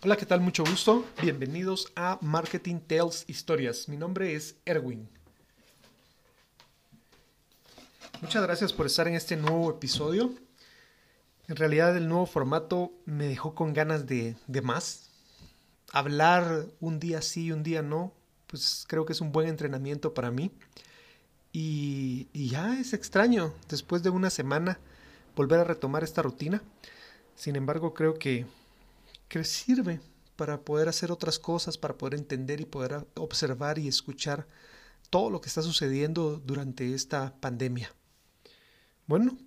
Hola, ¿qué tal? Mucho gusto. Bienvenidos a Marketing Tales Historias. Mi nombre es Erwin. Muchas gracias por estar en este nuevo episodio. En realidad el nuevo formato me dejó con ganas de, de más. Hablar un día sí y un día no, pues creo que es un buen entrenamiento para mí. Y, y ya es extraño, después de una semana, volver a retomar esta rutina. Sin embargo, creo que que sirve para poder hacer otras cosas, para poder entender y poder observar y escuchar todo lo que está sucediendo durante esta pandemia. Bueno,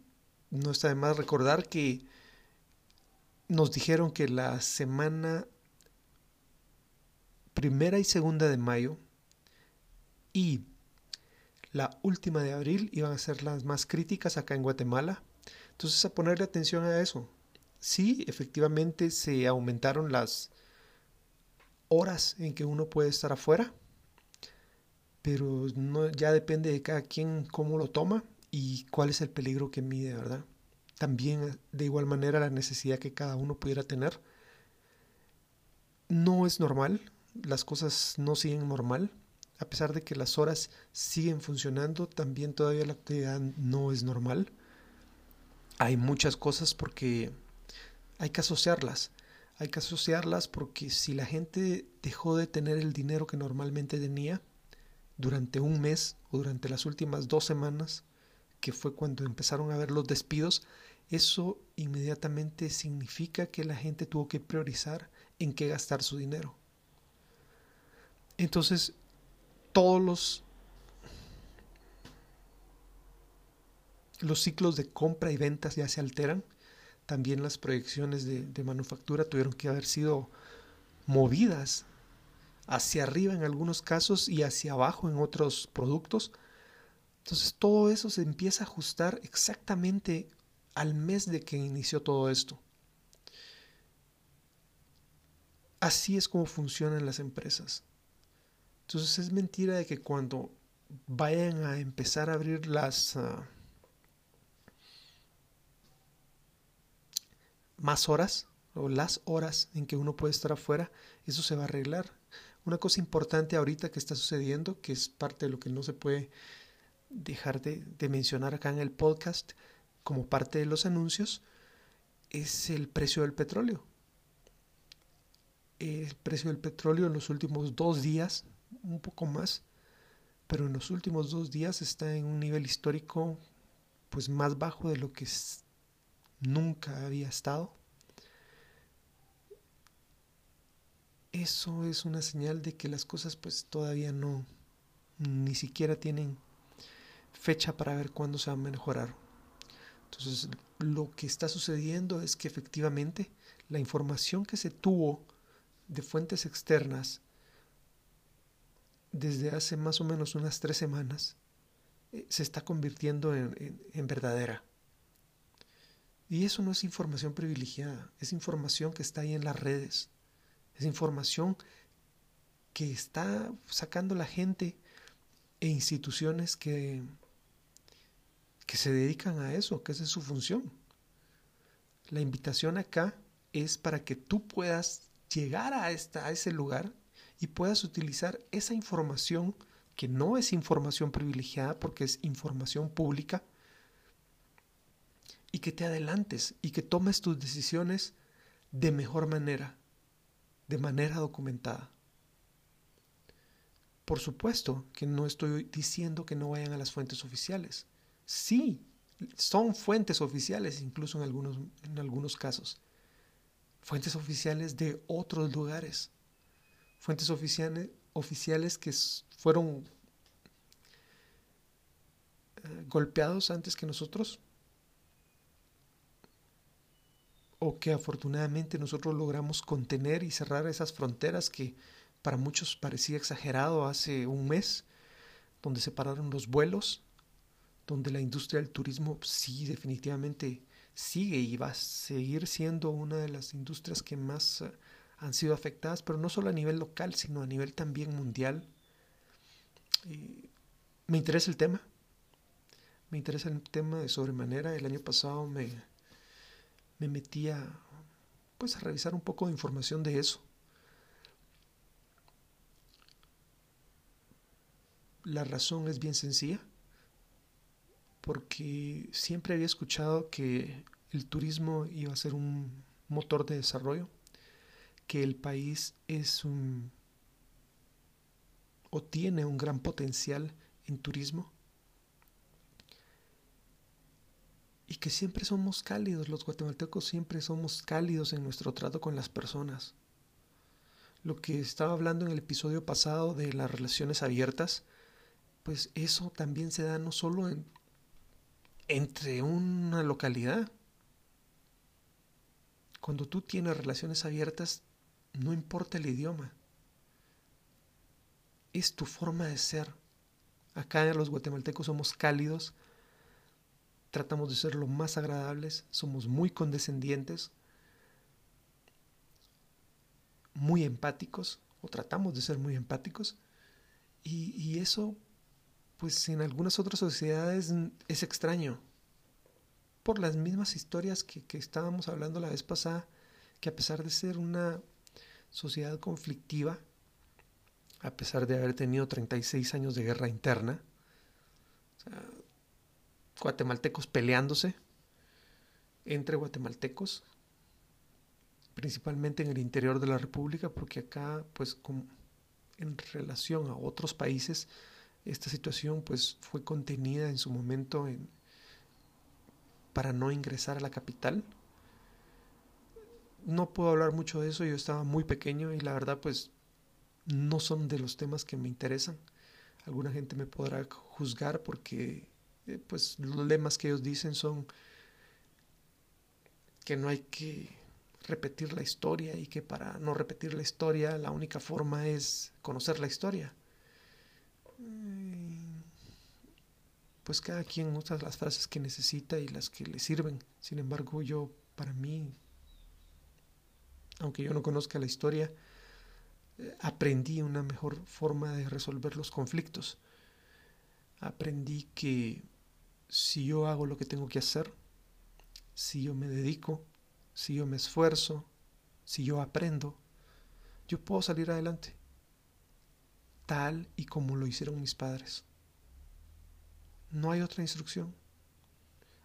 no está de más recordar que nos dijeron que la semana primera y segunda de mayo y la última de abril iban a ser las más críticas acá en Guatemala. Entonces a ponerle atención a eso sí, efectivamente se aumentaron las horas en que uno puede estar afuera, pero no, ya depende de cada quien cómo lo toma y cuál es el peligro que mide, ¿verdad? También de igual manera la necesidad que cada uno pudiera tener. No es normal, las cosas no siguen normal, a pesar de que las horas siguen funcionando, también todavía la actividad no es normal. Hay muchas cosas porque hay que asociarlas. Hay que asociarlas porque si la gente dejó de tener el dinero que normalmente tenía durante un mes o durante las últimas dos semanas, que fue cuando empezaron a ver los despidos, eso inmediatamente significa que la gente tuvo que priorizar en qué gastar su dinero. Entonces, todos los, los ciclos de compra y ventas ya se alteran también las proyecciones de, manufactura tuvieron que haber sido movidas hacia arriba en algunos casos y hacia abajo en otros productos. Entonces todo eso se empieza a ajustar exactamente al mes de que inició todo esto. Así es como funcionan las empresas. Entonces es mentira de que cuando vayan a empezar a abrir las... Ah, más horas o las horas en que uno puede estar afuera, eso se va a arreglar. Una cosa importante ahorita que está sucediendo, que es parte de lo que no se puede dejar de, mencionar acá en el podcast como parte de los anuncios, es el precio del petróleo. El precio del petróleo en los últimos dos días, un poco más, pero en los últimos dos días está en un nivel histórico pues más bajo de lo que nunca había estado. Eso es una señal de que las cosas pues todavía no, ni siquiera tienen fecha para ver cuándo se van a mejorar. Entonces, lo que está sucediendo es que efectivamente la información que se tuvo de fuentes externas desde hace más o menos unas tres semanas eh, se está convirtiendo en verdadera. Y eso no es información privilegiada, es información que está ahí en las redes, es información que está sacando la gente e instituciones que, que se dedican a eso, que esa es su función. La invitación acá es para que tú puedas llegar a, esta, a ese lugar y puedas utilizar esa información que no es información privilegiada porque es información pública que te adelantes y que tomes tus decisiones de mejor manera, de manera documentada. Por supuesto que no estoy diciendo que no vayan a las fuentes oficiales. Sí, son fuentes oficiales incluso en algunos, en algunos casos. Fuentes oficiales de otros lugares. Fuentes oficiales, oficiales que fueron eh, golpeados antes que nosotros o que afortunadamente nosotros logramos contener y cerrar esas fronteras que para muchos parecía exagerado hace un mes, donde se pararon los vuelos, donde la industria del turismo sí definitivamente sigue y va a seguir siendo una de las industrias que más eh, han sido afectadas, pero no solo a nivel local, sino a nivel también mundial. me interesa el tema, me interesa el tema de sobremanera. El año pasado me, me metí a pues a revisar un poco de información de eso. La razón es bien sencilla, porque siempre había escuchado que el turismo iba a ser un motor de desarrollo, que el país es un o tiene un gran potencial en turismo y que siempre somos cálidos, los guatemaltecos siempre somos cálidos en nuestro trato con las personas. Lo que estaba hablando en el episodio pasado de las relaciones abiertas, pues eso también se da no solo en, entre una localidad. Cuando tú tienes relaciones abiertas, no importa el idioma. Es tu forma de ser. Acá los guatemaltecos somos cálidos, tratamos de ser lo más agradables, somos muy condescendientes, muy empáticos, o tratamos de ser muy empáticos, y, eso, pues en algunas otras sociedades es extraño, por las mismas historias que, que estábamos hablando la vez pasada, que a pesar de ser una sociedad conflictiva, a pesar de haber tenido 36 años de guerra interna, o sea, guatemaltecos peleándose entre guatemaltecos, principalmente en el interior de la República, porque acá, pues, en relación a otros países, esta situación, pues, fue contenida en su momento en, para no ingresar a la capital. No puedo hablar mucho de eso, yo estaba muy pequeño y la verdad, pues, no son de los temas que me interesan. Alguna gente me podrá juzgar porque eh, pues los lemas que ellos dicen son que no hay que repetir la historia y que para no repetir la historia la única forma es conocer la historia. Pues cada quien usa las frases que necesita y las que le sirven. Sin embargo, yo, para mí, aunque yo no conozca la historia, eh, aprendí una mejor forma de resolver los conflictos. Aprendí que si yo hago lo que tengo que hacer, si yo me dedico, si yo me esfuerzo, si yo aprendo, yo puedo salir adelante, tal y como lo hicieron mis padres. No hay otra instrucción.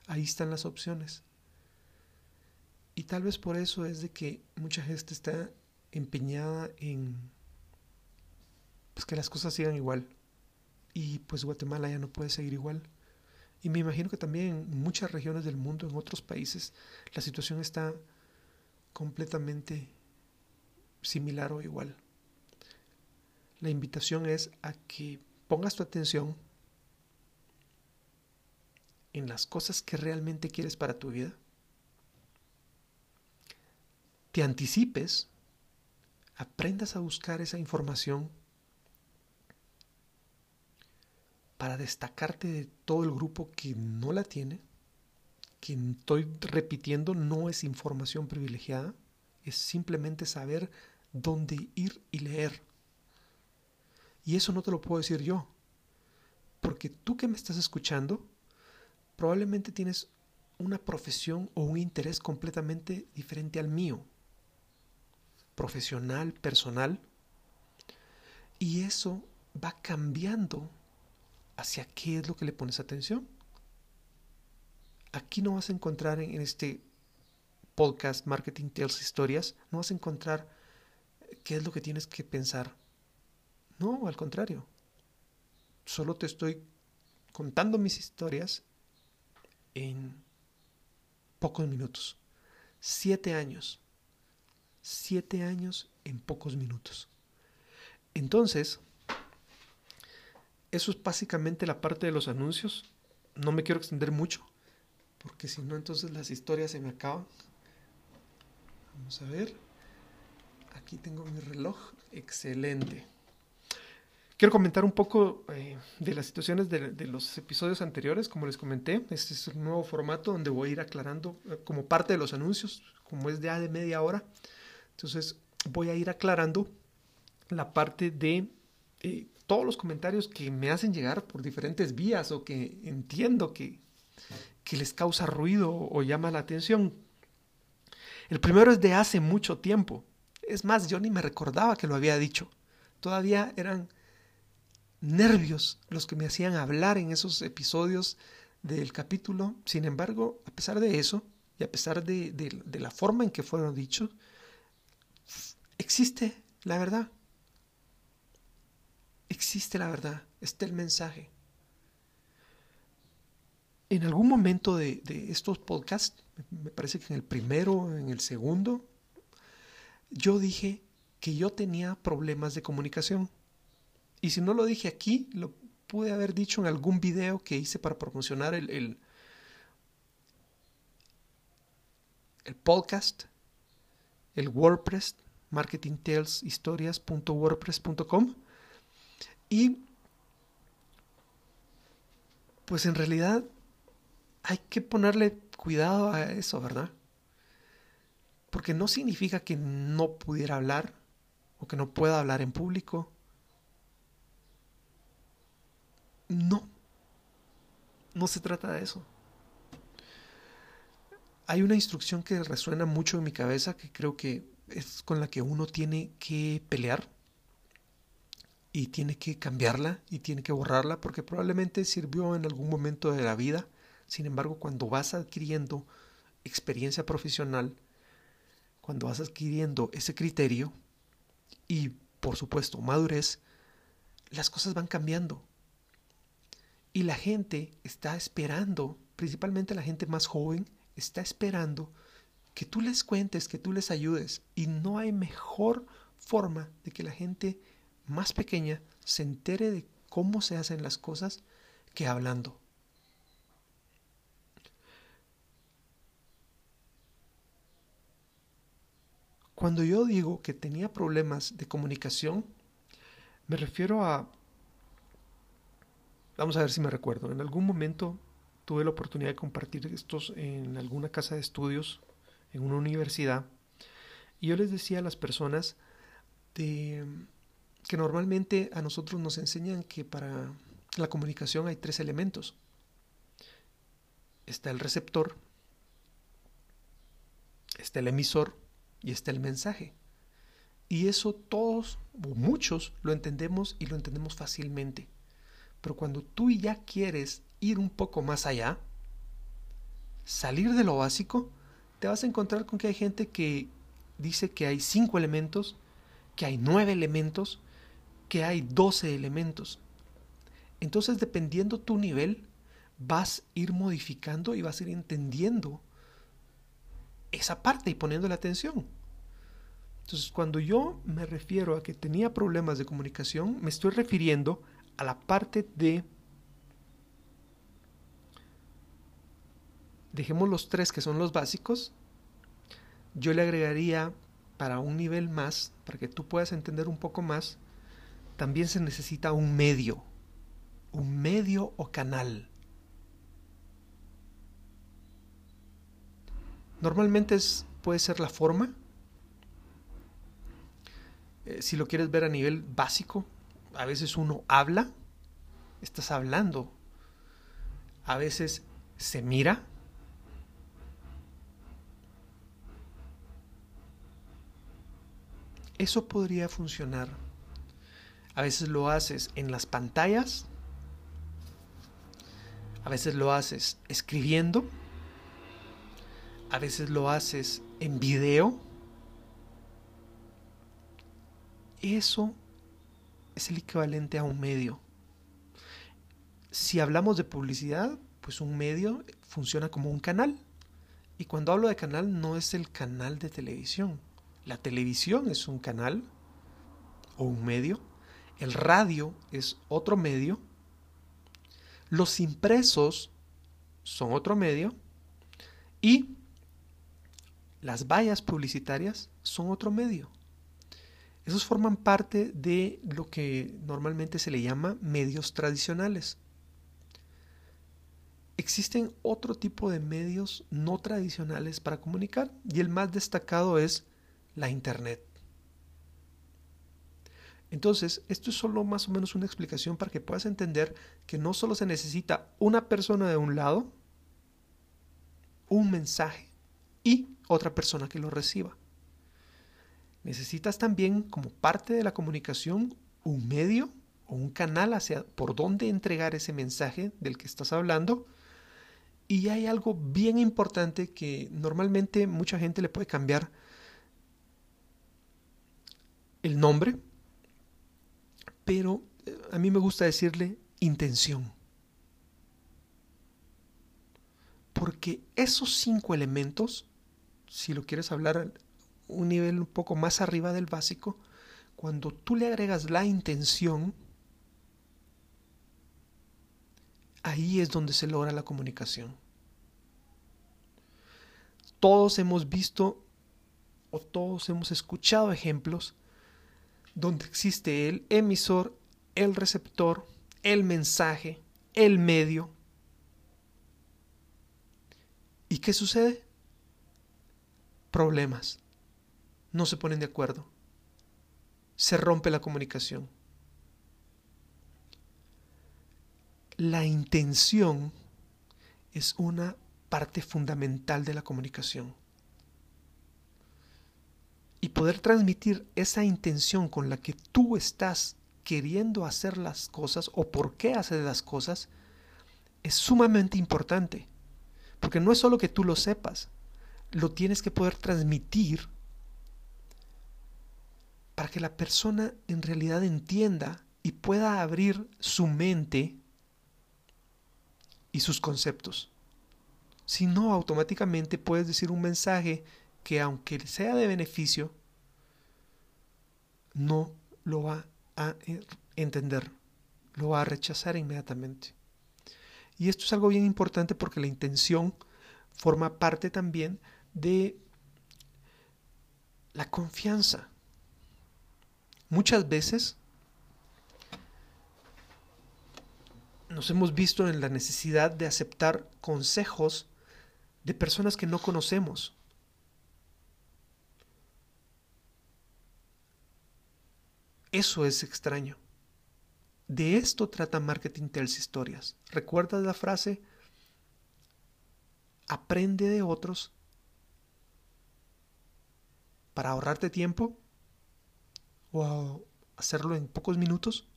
Ahí están las opciones. Y tal vez por eso es de que mucha gente está empeñada en pues que las cosas sigan igual. Y pues Guatemala ya no puede seguir igual. Y me imagino que también en muchas regiones del mundo, en otros países, la situación está completamente similar o igual. La invitación es a que pongas tu atención en las cosas que realmente quieres para tu vida, te anticipes, aprendas a buscar esa información para destacarte de todo el grupo que no la tiene, que estoy repitiendo no es información privilegiada, es simplemente saber dónde ir y leer. Y eso no te lo puedo decir yo, porque tú que me estás escuchando, probablemente tienes una profesión o un interés completamente diferente al mío, profesional, personal, y eso va cambiando hacia qué es lo que le pones atención. Aquí no vas a encontrar en este podcast Marketing Tales Historias, no vas a encontrar qué es lo que tienes que pensar. No, al contrario. Solo te estoy contando mis historias en pocos minutos. Siete años. Siete años en pocos minutos. Entonces, eso es básicamente la parte de los anuncios. No me quiero extender mucho, porque si no, entonces las historias se me acaban. Vamos a ver. Aquí tengo mi reloj. Excelente. Quiero comentar un poco eh, de las situaciones de, los episodios anteriores, como les comenté. Este es un nuevo formato donde voy a ir aclarando eh, como parte de los anuncios, como es ya de media hora. Entonces voy a ir aclarando la parte de eh, todos los comentarios que me hacen llegar por diferentes vías o que entiendo que, que les causa ruido o llama la atención. El primero es de hace mucho tiempo. Es más, yo ni me recordaba que lo había dicho. Todavía eran nervios los que me hacían hablar en esos episodios del capítulo. Sin embargo, a pesar de eso, y a pesar de, de la forma en que fueron dichos, existe la verdad. Existe la verdad. Está el mensaje. En algún momento de, de estos podcasts, me parece que en el primero, en el segundo, yo dije que yo tenía problemas de comunicación. Y si no lo dije aquí, lo pude haber dicho en algún video que hice para promocionar el, el, podcast, el WordPress, marketingtaleshistorias.wordpress.com. Y pues en realidad hay que ponerle cuidado a eso, ¿verdad? Porque no significa que no pudiera hablar o que no pueda hablar en público. No, no se trata de eso. Hay una instrucción que resuena mucho en mi cabeza que creo que es con la que uno tiene que pelear y tiene que cambiarla y tiene que borrarla porque probablemente sirvió en algún momento de la vida. Sin embargo, cuando vas adquiriendo experiencia profesional, cuando vas adquiriendo ese criterio y, por supuesto, madurez, las cosas van cambiando. Y la gente está esperando, principalmente la gente más joven, está esperando que tú les cuentes, que tú les ayudes. Y no hay mejor forma de que la gente más pequeña se entere de cómo se hacen las cosas que hablando. Cuando yo digo que tenía problemas de comunicación, me refiero a Vamos a ver si me recuerdo. En algún momento tuve la oportunidad de compartir estos en alguna casa de estudios, en una universidad, y yo les decía a las personas de, que normalmente a nosotros nos enseñan que para la comunicación hay tres elementos. Está el receptor, está el emisor y está el mensaje. Y eso todos o muchos lo entendemos y lo entendemos fácilmente. Pero cuando tú ya quieres ir un poco más allá, salir de lo básico, te vas a encontrar con que hay gente que dice que hay cinco elementos, que hay nueve elementos, que hay doce elementos. Entonces, dependiendo tu nivel, vas a ir modificando y vas a ir entendiendo esa parte y poniendo la atención. Entonces, cuando yo me refiero a que tenía problemas de comunicación, me estoy refiriendo a la parte de... Dejemos los tres que son los básicos. Yo le agregaría para un nivel más, para que tú puedas entender un poco más, también se necesita un medio, un medio o canal. Normalmente es, puede ser la forma. Eh, si lo quieres ver a nivel básico, a veces uno habla, estás hablando. A veces se mira. Eso podría funcionar. A veces lo haces en las pantallas. A veces lo haces escribiendo. A veces lo haces en video. Eso es el equivalente a un medio. Si hablamos de publicidad, pues un medio funciona como un canal. Y cuando hablo de canal no es el canal de televisión. La televisión es un canal o un medio. El radio es otro medio. Los impresos son otro medio. Y las vallas publicitarias son otro medio. Esos forman parte de lo que normalmente se le llama medios tradicionales. Existen otro tipo de medios no tradicionales para comunicar y el más destacado es la Internet. Entonces, esto es solo más o menos una explicación para que puedas entender que no solo se necesita una persona de un lado, un mensaje y otra persona que lo reciba. Necesitas también, como parte de la comunicación, un medio o un canal hacia por dónde entregar ese mensaje del que estás hablando. Y hay algo bien importante que normalmente mucha gente le puede cambiar el nombre, pero eh, a mí me gusta decirle intención. Porque esos cinco elementos, si lo quieres hablar a un nivel un poco más arriba del básico, cuando tú le agregas la intención, ahí es donde se logra la comunicación. Todos hemos visto o todos hemos escuchado ejemplos donde existe el emisor, el receptor, el mensaje, el medio. ¿Y qué sucede? Problemas. No se ponen de acuerdo. Se rompe la comunicación. La intención es una parte fundamental de la comunicación. Y poder transmitir esa intención con la que tú estás queriendo hacer las cosas o por qué haces las cosas es sumamente importante. Porque no es solo que tú lo sepas, lo tienes que poder transmitir para que la persona en realidad entienda y pueda abrir su mente y sus conceptos. Si no, automáticamente puedes decir un mensaje que aunque sea de beneficio, no lo va a entender, lo va a rechazar inmediatamente. Y esto es algo bien importante porque la intención forma parte también de la confianza. Muchas veces nos hemos visto en la necesidad de aceptar consejos de personas que no conocemos. Eso es extraño. De esto trata Marketing Tells Historias. ¿Recuerdas la frase? Aprende de otros para ahorrarte tiempo o hacerlo en pocos minutos.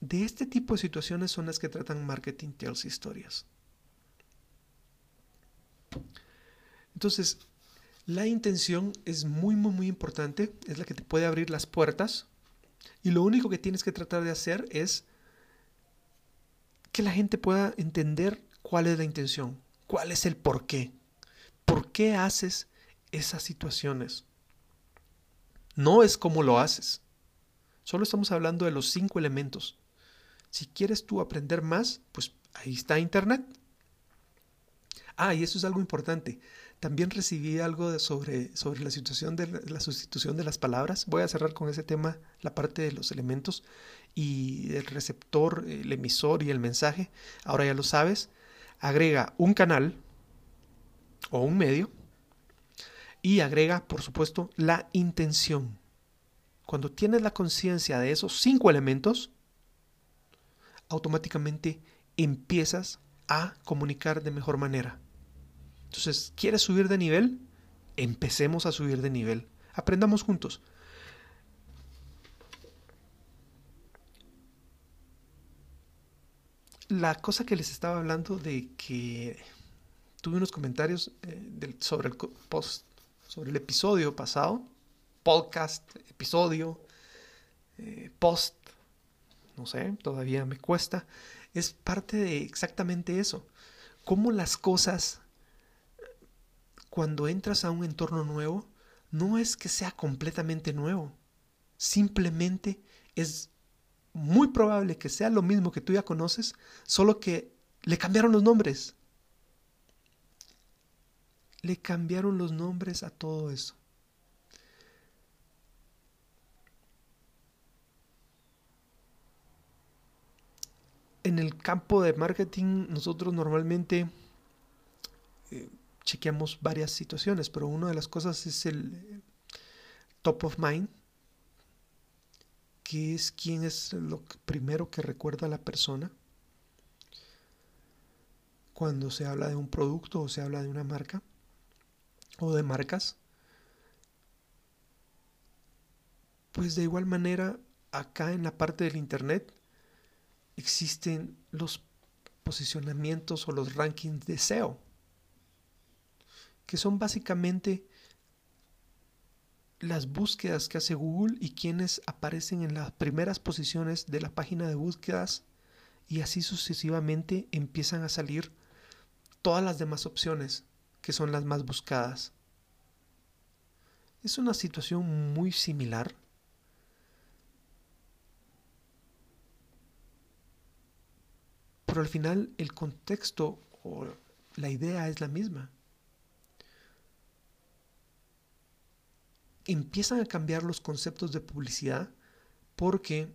De este tipo de situaciones son las que tratan Marketing Tells Historias. Entonces, la intención es muy, muy, muy importante, es la que te puede abrir las puertas y lo único que tienes que tratar de hacer es que la gente pueda entender cuál es la intención, cuál es el por qué, por qué haces esas situaciones. No es cómo lo haces, solo estamos hablando de los cinco elementos. Si quieres tú aprender más, pues ahí está Internet. Ah, y eso es algo importante. También recibí algo sobre, sobre la situación de la, sustitución de las palabras. Voy a cerrar con ese tema, la parte de los elementos y el receptor, el emisor y el mensaje. Ahora ya lo sabes. Agrega un canal o un medio y agrega, por supuesto, la intención. Cuando tienes la conciencia de esos cinco elementos, automáticamente empiezas a comunicar de mejor manera. Entonces, ¿quieres subir de nivel? Empecemos a subir de nivel. Aprendamos juntos. La cosa que les estaba hablando de que tuve unos comentarios eh, sobre, el post, sobre el episodio pasado, podcast, episodio, eh, post, no sé, todavía me cuesta, es parte de exactamente eso. Cómo las cosas cuando entras a un entorno nuevo, no es que sea completamente nuevo. Simplemente es muy probable que sea lo mismo que tú ya conoces, solo que le cambiaron los nombres. Le cambiaron los nombres a todo eso. En el campo de marketing nosotros normalmente eh, chequeamos varias situaciones, pero una de las cosas es el top of mind, que es quién es lo primero que recuerda a la persona cuando se habla de un producto o se habla de una marca o de marcas. Pues de igual manera, acá en la parte del Internet existen los posicionamientos o los rankings de SEO, que son básicamente las búsquedas que hace Google y quienes aparecen en las primeras posiciones de la página de búsquedas y así sucesivamente empiezan a salir todas las demás opciones que son las más buscadas. Es una situación muy similar pero al final el contexto o la idea es la misma. Empiezan a cambiar los conceptos de publicidad porque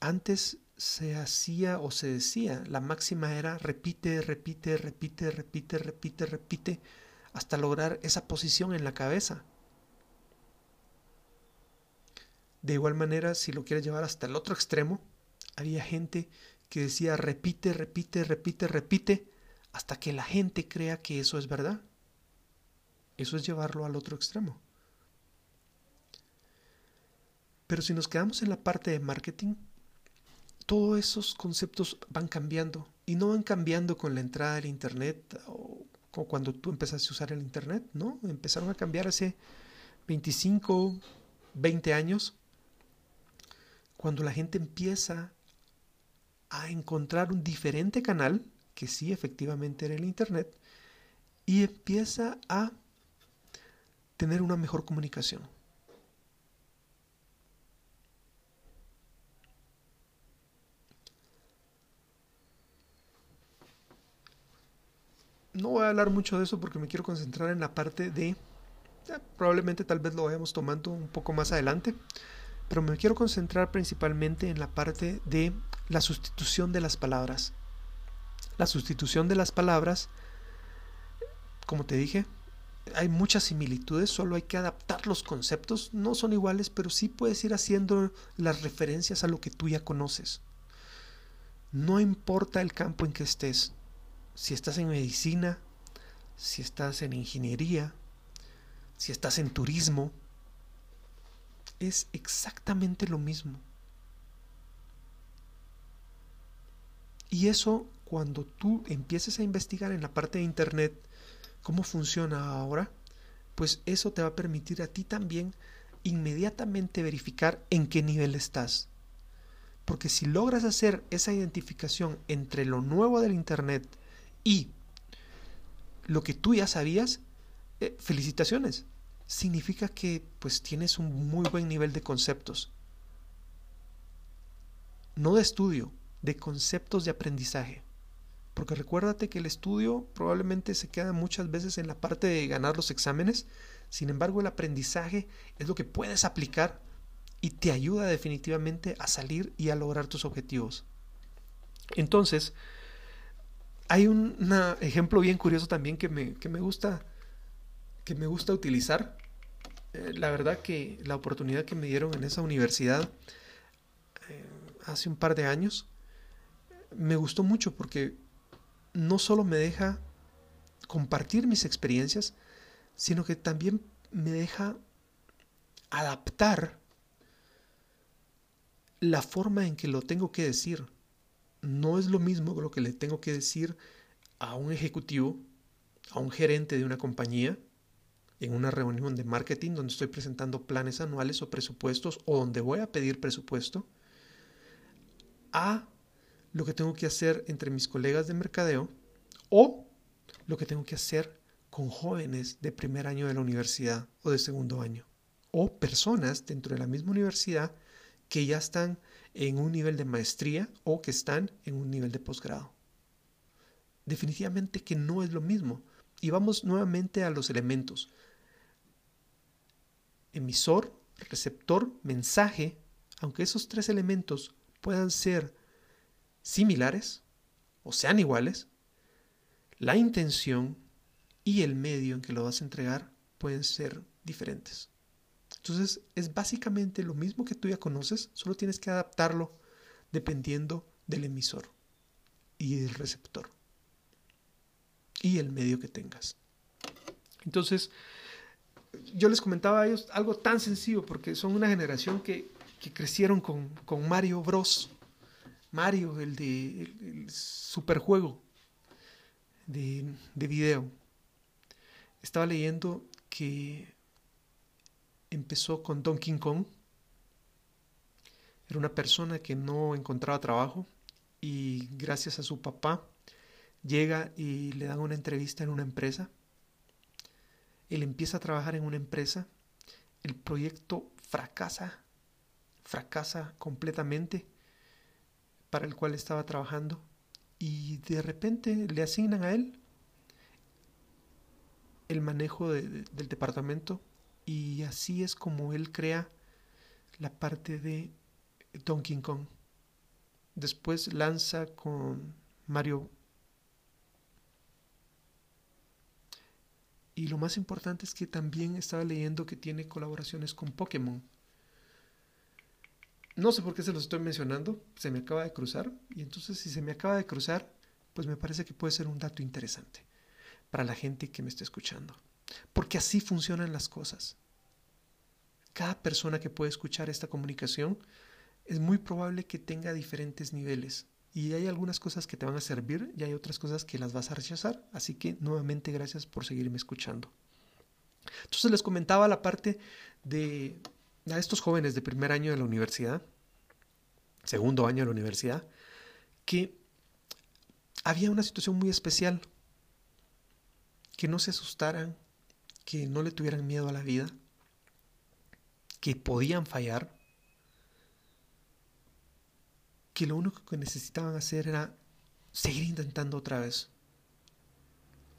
antes se hacía o se decía, la máxima era repite, repite, repite, repite, repite, repite, hasta lograr esa posición en la cabeza. De igual manera, si lo quieres llevar hasta el otro extremo, había gente que decía repite, repite, repite, repite, hasta que la gente crea que eso es verdad. Eso es llevarlo al otro extremo. Pero si nos quedamos en la parte de marketing, todos esos conceptos van cambiando y no van cambiando con la entrada del Internet o, cuando tú empezaste a usar el Internet, ¿no? Empezaron a cambiar hace 25, 20 años, cuando la gente empieza a encontrar un diferente canal, que sí efectivamente era el Internet, y empieza a tener una mejor comunicación. No voy a hablar mucho de eso porque me quiero concentrar en la parte de, probablemente tal vez lo vayamos tomando un poco más adelante, pero me quiero concentrar principalmente en la parte de la sustitución de las palabras. La sustitución de las palabras, como te dije, hay muchas similitudes, solo hay que adaptar los conceptos, no son iguales, pero sí puedes ir haciendo las referencias a lo que tú ya conoces. No importa el campo en que estés, si estás en medicina, si estás en ingeniería, si estás en turismo, es exactamente lo mismo. Y eso, cuando tú empieces a investigar en la parte de Internet cómo funciona ahora, pues eso te va a permitir a ti también inmediatamente verificar en qué nivel estás. Porque si logras hacer esa identificación entre lo nuevo del Internet y lo que tú ya sabías, eh, felicitaciones. Significa que pues tienes un muy buen nivel de conceptos. No de estudio, de conceptos de aprendizaje. Porque recuérdate que el estudio probablemente se queda muchas veces en la parte de ganar los exámenes. Sin embargo, el aprendizaje es lo que puedes aplicar y te ayuda definitivamente a salir y a lograr tus objetivos. Entonces, hay un ejemplo bien curioso también que me, gusta que me gusta utilizar. Eh, la verdad que la oportunidad que me dieron en esa universidad eh, hace un par de años me gustó mucho porque no solo me deja compartir mis experiencias, sino que también me deja adaptar la forma en que lo tengo que decir. No es lo mismo lo que le tengo que decir a un ejecutivo, a un gerente de una compañía, en una reunión de marketing donde estoy presentando planes anuales o presupuestos o donde voy a pedir presupuesto, a lo que tengo que hacer entre mis colegas de mercadeo o lo que tengo que hacer con jóvenes de primer año de la universidad o de segundo año o personas dentro de la misma universidad que ya están en un nivel de maestría o que están en un nivel de posgrado. Definitivamente que no es lo mismo. Y vamos nuevamente a los elementos. Emisor, receptor, mensaje, aunque esos tres elementos puedan ser similares o sean iguales, la intención y el medio en que lo vas a entregar pueden ser diferentes. Entonces es básicamente lo mismo que tú ya conoces, solo tienes que adaptarlo dependiendo del emisor y del receptor. y el medio que tengas. Entonces, yo les comentaba a ellos algo tan sencillo, porque son una generación que, crecieron con, Mario Bros. Mario, el de el, superjuego de, de video. Estaba leyendo que empezó con Donkey Kong. Era una persona que no encontraba trabajo y gracias a su papá llega y le dan una entrevista en una empresa. Él empieza a trabajar en una empresa. El proyecto fracasa, fracasa completamente para el cual estaba trabajando y de repente le asignan a él el manejo del departamento y así es como él crea la parte de Donkey Kong. Después lanza con Mario. Y lo más importante es que también estaba leyendo que tiene colaboraciones con Pokémon. No sé por qué se los estoy mencionando, se me acaba de cruzar. Y entonces si se me acaba de cruzar, pues me parece que puede ser un dato interesante para la gente que me está escuchando. Porque así funcionan las cosas. Cada persona que puede escuchar esta comunicación es muy probable que tenga diferentes niveles. Y hay algunas cosas que te van a servir y hay otras cosas que las vas a rechazar. Así que nuevamente gracias por seguirme escuchando. Entonces les comentaba la parte de a estos jóvenes de primer año de la universidad, segundo año de la universidad, que había una situación muy especial, que no se asustaran, que no le tuvieran miedo a la vida, que podían fallar, que lo único que necesitaban hacer era seguir intentando otra vez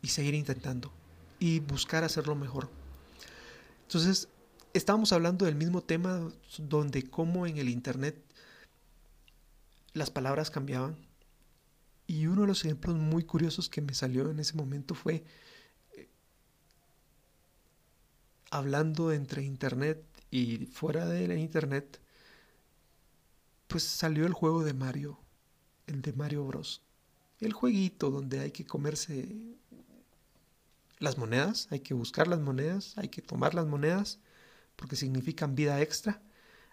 y seguir intentando y buscar hacerlo mejor. Entonces, estábamos hablando del mismo tema donde como en el Internet las palabras cambiaban. Y uno de los ejemplos muy curiosos que me salió en ese momento fue hablando entre internet y fuera de la internet, pues salió el juego de Mario, el de Mario Bros. El jueguito donde hay que comerse las monedas, hay que buscar las monedas, hay que tomar las monedas porque significan vida extra.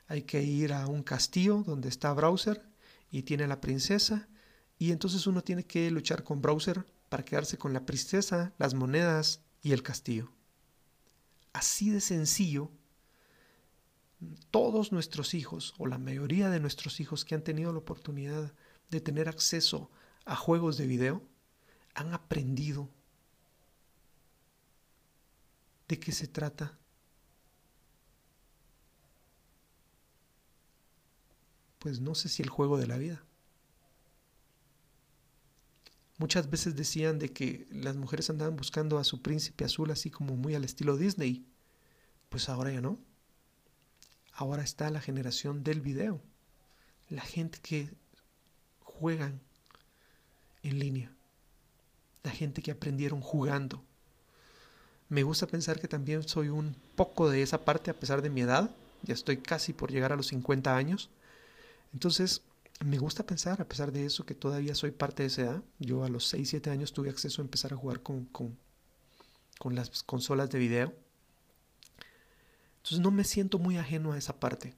Hay que ir a un castillo donde está Browser y tiene la princesa y entonces uno tiene que luchar con Browser para quedarse con la princesa, las monedas y el castillo así de sencillo, todos nuestros hijos, o la mayoría de nuestros hijos que han tenido la oportunidad de tener acceso a juegos de video, han aprendido de qué se trata. Pues no sé si el juego de la vida. Muchas veces decían de que las mujeres andaban buscando a su príncipe azul así como muy al estilo Disney. Pues ahora ya no. Ahora está la generación del video. La gente que juegan en línea. La gente que aprendieron jugando. Me gusta pensar que también soy un poco de esa parte a pesar de mi edad. Ya estoy casi por llegar a los 50 años. Entonces, me gusta pensar, a pesar de eso, que todavía soy parte de esa edad. Yo a los 6, 7 años tuve acceso a empezar a jugar con, con, con las consolas de video. Entonces no me siento muy ajeno a esa parte.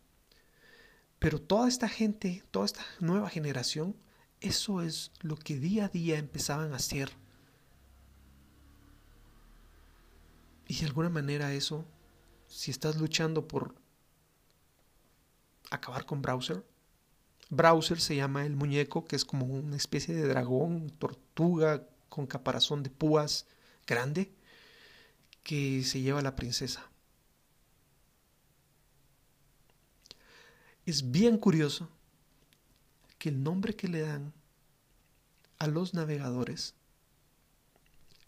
Pero toda esta gente, toda esta nueva generación, eso es lo que día a día empezaban a hacer. Y de alguna manera eso, si estás luchando por acabar con browser, Browser se llama el muñeco, que es como una especie de dragón, tortuga con caparazón de púas grande, que se lleva a la princesa. Es bien curioso que el nombre que le dan a los navegadores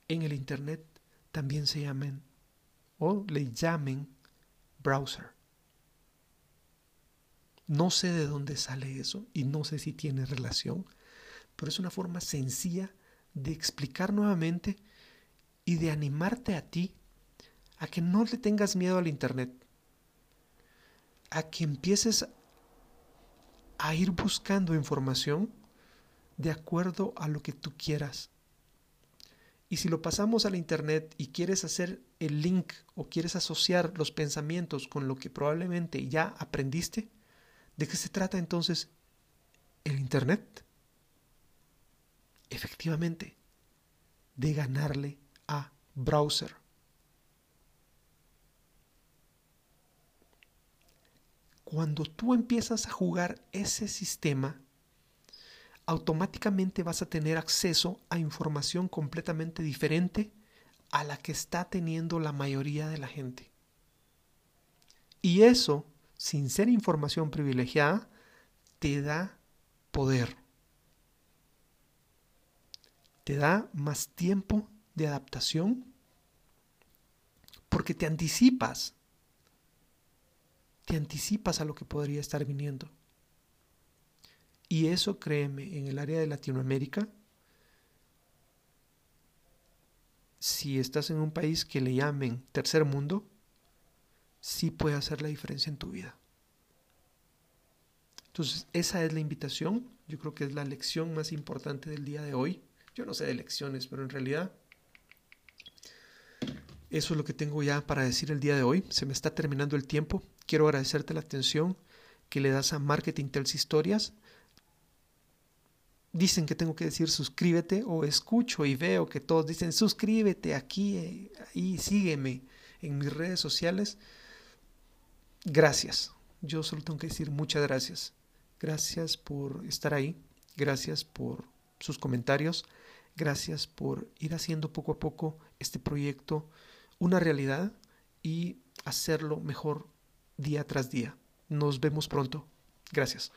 en el Internet también se llamen o le llamen browser. No sé de dónde sale eso y no sé si tiene relación, pero es una forma sencilla de explicar nuevamente y de animarte a ti a que no le tengas miedo al Internet, a que empieces a ir buscando información de acuerdo a lo que tú quieras. Y si lo pasamos a la Internet y quieres hacer el link o quieres asociar los pensamientos con lo que probablemente ya aprendiste, ¿de qué se trata entonces el Internet? Efectivamente, de ganarle a browser. Cuando tú empiezas a jugar ese sistema, automáticamente vas a tener acceso a información completamente diferente a la que está teniendo la mayoría de la gente. Y eso, sin ser información privilegiada, te da poder. Te da más tiempo de adaptación porque te anticipas. Te anticipas a lo que podría estar viniendo. Y eso, créeme, en el área de Latinoamérica, si estás en un país que le llamen tercer mundo, sí puede hacer la diferencia en tu vida. Entonces, esa es la invitación. Yo creo que es la lección más importante del día de hoy. Yo no sé de lecciones, pero en realidad eso es lo que tengo ya para decir el día de hoy. Se me está terminando el tiempo. Quiero agradecerte la atención que le das a Marketing Tells Historias dicen que tengo que decir suscríbete o escucho y veo que todos dicen suscríbete aquí eh, y sígueme en mis redes sociales. Gracias. Yo solo tengo que decir muchas gracias. Gracias por estar ahí. Gracias por sus comentarios. Gracias por ir haciendo poco a poco este proyecto una realidad y hacerlo mejor día tras día. Nos vemos pronto. Gracias.